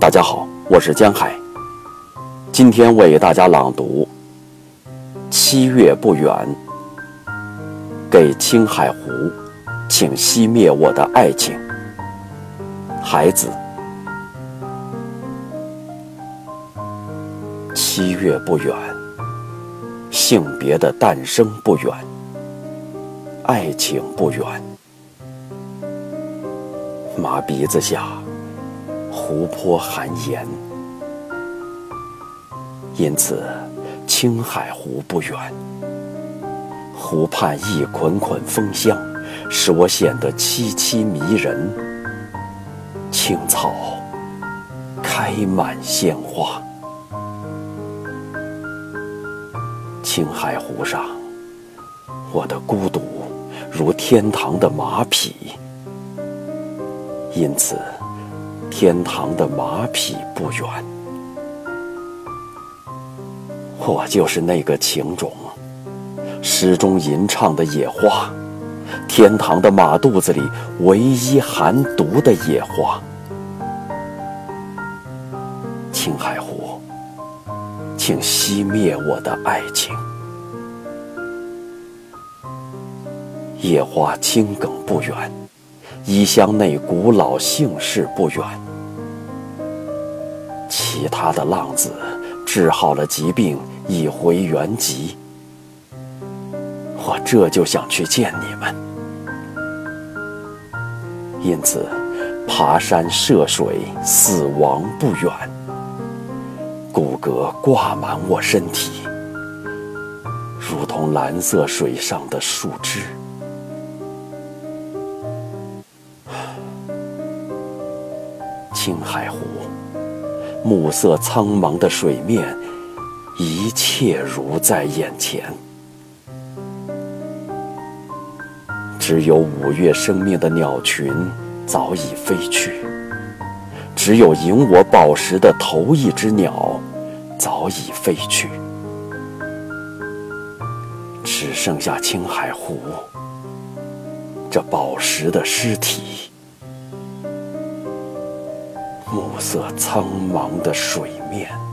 大家好，我是江海。今天为大家朗读《七月不远》，给青海湖，请熄灭我的爱情，孩子。七月不远，性别的诞生不远，爱情不远，马鼻子下。湖泊含盐，因此青海湖不远。湖畔一捆捆枫香，使我显得凄凄迷人。青草开满鲜花，青海湖上，我的孤独如天堂的马匹，因此。天堂的马匹不远，我就是那个情种，诗中吟唱的野花，天堂的马肚子里唯一含毒的野花。青海湖，请熄灭我的爱情。野花青梗不远。衣箱内古老姓氏不远，其他的浪子治好了疾病，已回原籍。我这就想去见你们，因此爬山涉水，死亡不远。骨骼挂满我身体，如同蓝色水上的树枝。青海湖，暮色苍茫的水面，一切如在眼前。只有五月生命的鸟群早已飞去，只有赢我宝石的头一只鸟早已飞去，只剩下青海湖这宝石的尸体。暮色苍茫的水面。